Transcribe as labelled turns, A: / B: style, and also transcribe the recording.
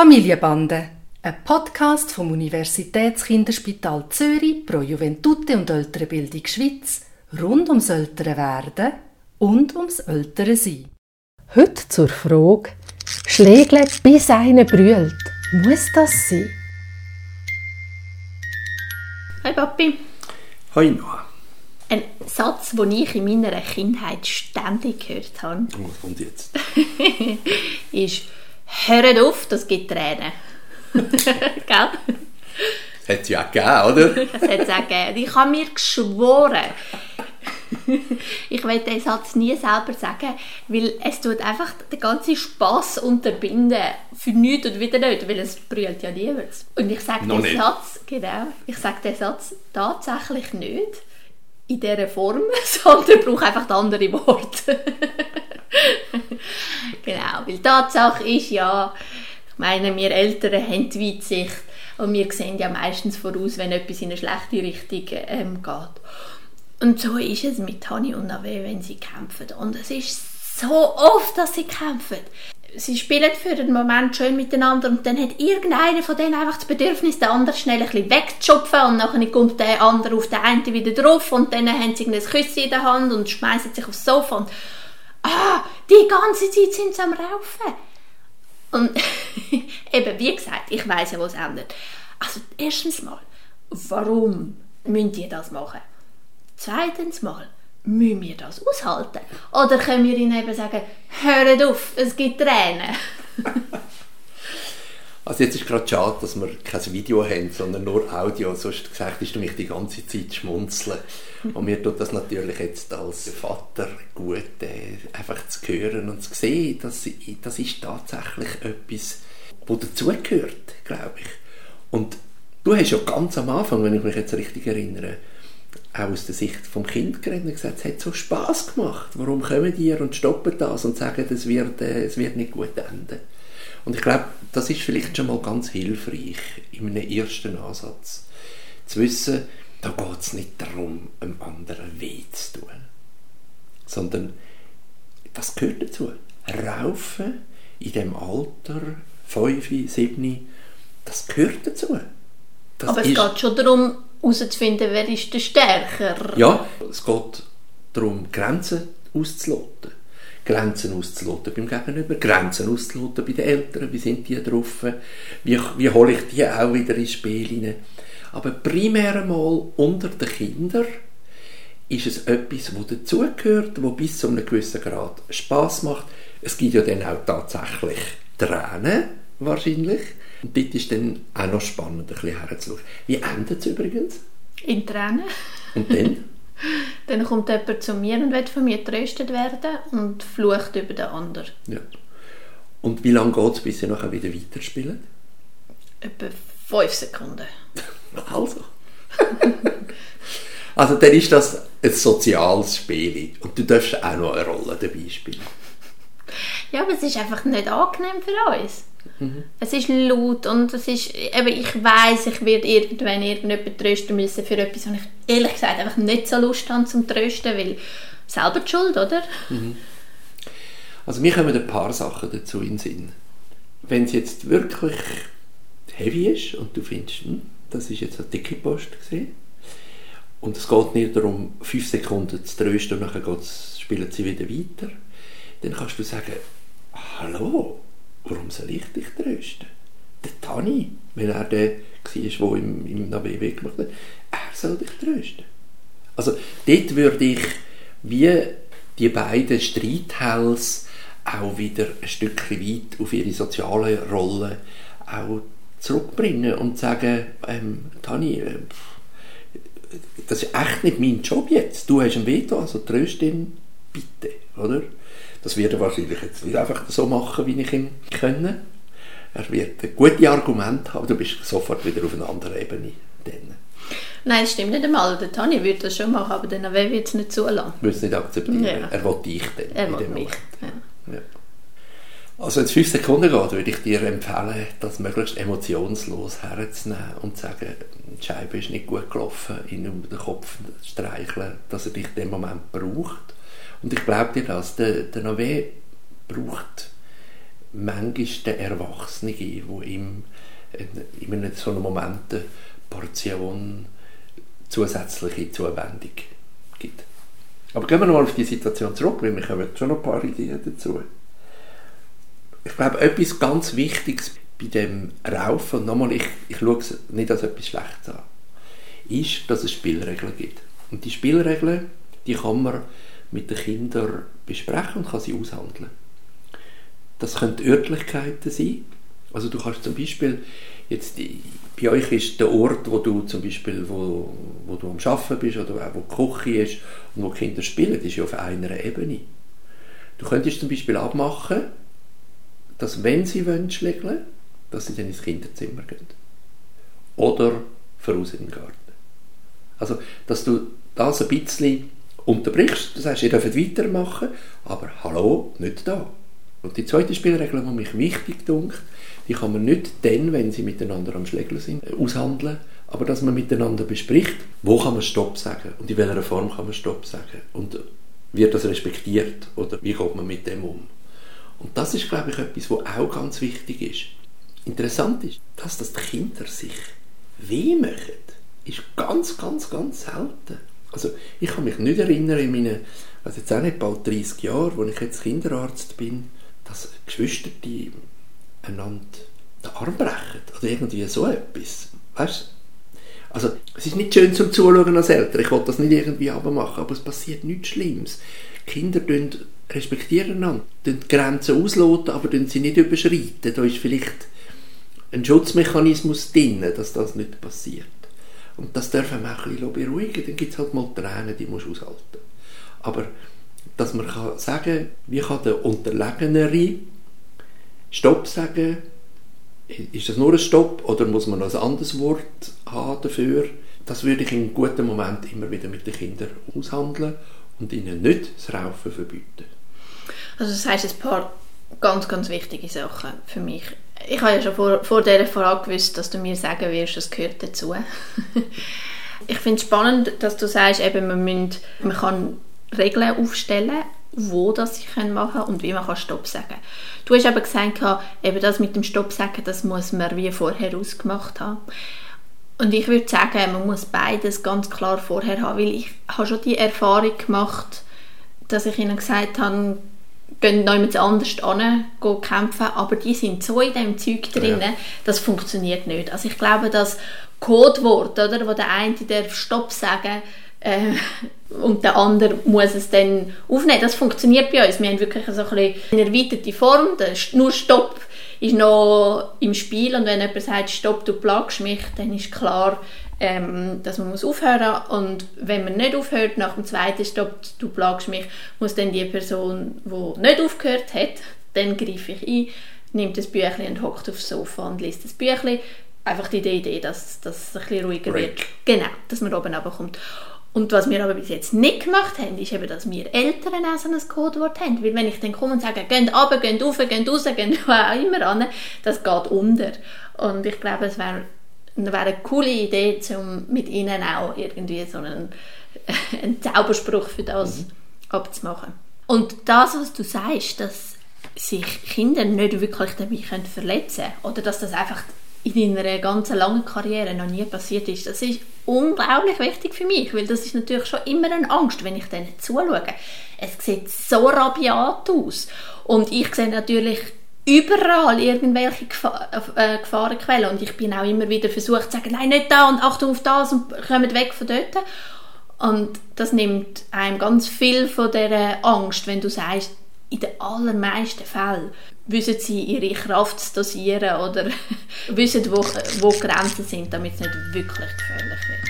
A: Familienbande, ein Podcast vom Universitätskinderspital Zürich pro Juventute und ältere Bildung Schweiz rund ums ältere Werden und ums ältere Sein. Heute zur Frage: Schlägle bis einer brüllt. Muss das sein?
B: Hi Papi.
C: Hi Noah.
B: Ein Satz, den ich in meiner Kindheit ständig gehört habe,
C: Oh, Was kommt jetzt?
B: ist «Hört auf, das gibt Tränen». Gell?
C: Das hat es ja auch gegeben, oder?
B: Das hat es auch gegeben. Ich habe mir geschworen, ich will diesen Satz nie selber sagen, weil es tut einfach den ganzen Spass unterbinden für nichts und wieder nicht, weil es brüllt ja niemand. Und ich sage den
C: nicht.
B: Satz, genau, ich sage den Satz tatsächlich nicht in dieser Form, sondern brauche einfach andere Worte. Genau, weil die Tatsache ist ja, ich meine, wir Eltern haben die Weitsicht und wir sehen ja meistens voraus, wenn etwas in eine schlechte Richtung ähm, geht. Und so ist es mit Hani und Nave, wenn sie kämpfen. Und es ist so oft, dass sie kämpfen. Sie spielen für den Moment schön miteinander und dann hat irgendeiner von denen einfach das Bedürfnis, den anderen schnell ein bisschen wegzuschupfen und dann kommt der andere auf den einen wieder drauf und dann haben sie ein Küsschen in der Hand und schmeißen sich aufs Sofa und ah, die ganze Zeit sind sie am Raufen. Und eben, wie gesagt, ich weiß ja, wo es endet. Also, erstens mal, warum müssen die das machen? Zweitens mal, müssen wir das aushalten? Oder können wir ihnen eben sagen, hört auf, es gibt Tränen?
C: Also jetzt ist gerade schade, dass wir kein Video haben, sondern nur Audio. Sonst gesagt ist du mich die ganze Zeit schmunzeln. Und mir tut das natürlich jetzt als Vater gut, äh, einfach zu hören und zu sehen, dass das ist tatsächlich etwas, wo dazugehört, glaube ich. Und du hast ja ganz am Anfang, wenn ich mich jetzt richtig erinnere, auch aus der Sicht vom Kind geredet und gesagt, es hat so Spaß gemacht. Warum kommen die und stoppen das und sagen, es wird, äh, es wird nicht gut enden? Und ich glaube, das ist vielleicht schon mal ganz hilfreich in einem ersten Ansatz. Zu wissen, da geht es nicht darum, einem anderen weh zu tun. Sondern das gehört dazu. Raufen in dem Alter, 5, 7, das gehört dazu. Das
B: Aber es
C: ist-
B: geht schon darum, herauszufinden, wer ist der Stärker.
C: ja, es geht darum, Grenzen auszuloten. Grenzen auszuloten beim Gegenüber, Grenzen auszuloten bei den Eltern, wie sind die drauf, wie, wie hole ich die auch wieder ins Spiel hinein. Aber primär einmal unter den Kindern ist es etwas, das dazugehört, das bis zu einem gewissen Grad Spass macht. Es gibt ja dann auch tatsächlich Tränen, wahrscheinlich. Und dort ist dann auch noch spannend, ein bisschen herzuschauen. Wie endet es übrigens?
B: In Tränen.
C: Und dann?
B: Dann kommt jemand zu mir und will von mir getröstet werden und flucht über den anderen.
C: Ja. Und wie lange geht es, bis sie nachher wieder weiterspielen?
B: Etwa fünf Sekunden.
C: Also. also dann ist das ein soziales Spiel. Und du darfst auch noch eine Rolle dabei spielen.
B: Ja, aber es ist einfach nicht angenehm für uns. Es ist laut und es ist, eben, ich weiß, ich werde irgendwann irgendjemand trösten müssen für etwas, was ich ehrlich gesagt einfach nicht so Lust habe zum Trösten, weil selber die Schuld, oder?
C: Also mir kommen ein paar Sachen dazu in den Sinn. Wenn es jetzt wirklich heavy ist und du findest, hm, das ist jetzt eine dicke Post gesehen und es geht nicht darum, fünf Sekunden zu trösten und geht's, spielen sie wieder weiter, dann kannst du sagen, hallo, warum soll ich dich trösten? Der Tani, wenn er der war, der im, im Navi gemacht hat, er soll dich trösten. Also dort würde ich wie die beiden Streithälse auch wieder ein Stückchen weit auf ihre soziale Rolle auch zurückbringen und sagen, ähm, Tani, äh, das ist echt nicht mein Job jetzt. Du hast ein Veto, also tröst ihn bitte, oder? Das wird er wahrscheinlich jetzt nicht einfach so machen, wie ich ihn kenne. Er wird ein gutes Argument haben, du bist sofort wieder auf einer anderen Ebene. Dann
B: Nein, das stimmt nicht einmal. Der Tani würde das schon machen, aber der Nave wird es nicht zulassen.
C: will es nicht akzeptieren.
B: Ja.
C: Er will dich dann.
B: Er will mich.
C: Moment.
B: Ja.
C: Ja. Also wenn es fünf Sekunden geht, würde ich dir empfehlen, das möglichst emotionslos herzunehmen und zu sagen, die Scheibe ist nicht gut gelaufen, ihn um den Kopf streicheln, dass er dich in dem Moment braucht. Und ich glaube dir das, der, der Nové braucht manchmal der Erwachsene, der ihm in einem so einem Moment eine Portion zusätzliche Zuwendung gibt. Aber gehen wir noch mal auf die Situation zurück, weil wir haben schon noch ein paar Ideen dazu. Ich glaube, etwas ganz Wichtiges bei dem Raufen, und nochmal, ich, ich schaue es nicht als etwas Schlechtes an, ist, dass es Spielregeln gibt. Und die Spielregeln, die kann man mit den Kindern besprechen und kann sie aushandeln. Das können Örtlichkeiten sein. Also du kannst zum Beispiel, jetzt bei euch ist der Ort, wo du zum Beispiel, wo, wo du am Arbeiten bist oder auch wo die Küche ist und wo die Kinder spielen, ist ja auf einer Ebene. Du könntest zum Beispiel abmachen, dass wenn sie wollen schlägeln, dass sie dann ins Kinderzimmer gehen. Oder voraus in den Garten. Also, dass du das ein bisschen unterbrichst, das heißt, ihr dürft weitermachen, aber hallo, nicht da. Und die zweite Spielregel, die mich wichtig dunkt, die kann man nicht dann, wenn sie miteinander am Schlägeln sind, aushandeln, aber dass man miteinander bespricht, wo kann man Stopp sagen und in welcher Form kann man Stopp sagen und wird das respektiert oder wie geht man mit dem um. Und das ist, glaube ich, etwas, was auch ganz wichtig ist. Interessant ist, dass das die Kinder sich weh machen, ist ganz, ganz, ganz selten. Also ich kann mich nicht erinnern in meinen, also jetzt auch nicht bald 30 Jahren, wo ich jetzt Kinderarzt bin, dass Geschwister die einander den Arm brechen oder irgendwie so etwas. Weißt Also es ist nicht schön zum Zuschauen als Eltern, ich will das nicht irgendwie machen, aber es passiert nichts Schlimmes. Kinder respektieren einander, die Grenzen ausloten, aber sie nicht überschreiten. Da ist vielleicht ein Schutzmechanismus drin, dass das nicht passiert. Und das dürfen wir auch ein bisschen beruhigen. Dann gibt es halt mal Tränen, die muss aushalten. Aber dass man kann sagen wie kann der Unterlegenere Stopp sagen, ist das nur ein Stopp oder muss man noch ein anderes Wort haben dafür? Das würde ich in guten Moment immer wieder mit den Kindern aushandeln und ihnen nicht das Raufen verbieten.
B: Also das heißt ein paar ganz, ganz wichtige Sachen für mich ich habe ja schon vor, vor dieser Frage gewusst, dass du mir sagen wirst, es gehört dazu. ich finde es spannend, dass du sagst, eben, man, müssen, man kann Regeln aufstellen, wo das ich machen kann und wie man kann Stopp sagen Du hast aber gesagt, eben das mit dem Stopp sagen, das muss man wie vorher ausgemacht haben. Und ich würde sagen, man muss beides ganz klar vorher haben, weil ich habe schon die Erfahrung gemacht, dass ich ihnen gesagt habe, gehen noch jemand anders an, kämpfen, aber die sind so in dem Zeug drin, ja. das funktioniert nicht. Also ich glaube, das Codewort, oder, wo der eine darf Stopp sagen äh, und der andere muss es dann aufnehmen, das funktioniert bei uns. Wir haben wirklich so ein eine erweiterte Form, nur Stopp ist noch im Spiel und wenn jemand sagt, Stopp, du plagst mich, dann ist klar, ähm, dass man muss aufhören und wenn man nicht aufhört, nach dem zweiten Stopp, du plagst mich, muss dann die Person, die nicht aufgehört hat, dann greife ich ein, nimmt das Büchlein und hockt aufs Sofa und liest das Büchlein. Einfach die Idee, dass, dass es ein bisschen ruhiger
C: Break.
B: wird. Genau, dass man oben runterkommt. Und was wir aber bis jetzt nicht gemacht haben, ist eben, dass wir Eltern auch so ein Codewort haben. Weil wenn ich dann komme und sage, geht runter, geht rauf, geht raus, geht wo auch immer an, das geht unter. Und ich glaube, es wäre wäre eine coole Idee, um mit ihnen auch irgendwie so einen, einen Zauberspruch für das mhm. abzumachen. Und das, was du sagst, dass sich Kinder nicht wirklich dabei können verletzen können oder dass das einfach in deiner ganzen langen Karriere noch nie passiert ist, das ist unglaublich wichtig für mich, weil das ist natürlich schon immer eine Angst, wenn ich denen zuschaue. Es sieht so rabiat aus und ich sehe natürlich überall irgendwelche äh, Gefahrenquellen und ich bin auch immer wieder versucht zu sagen, nein, nicht da und Achtung auf das und kommt weg von dort. Und das nimmt einem ganz viel von dieser Angst, wenn du sagst, in den allermeisten Fällen wissen sie ihre Kraft dosieren oder wissen, wo, wo Grenzen sind, damit es nicht wirklich gefährlich wird.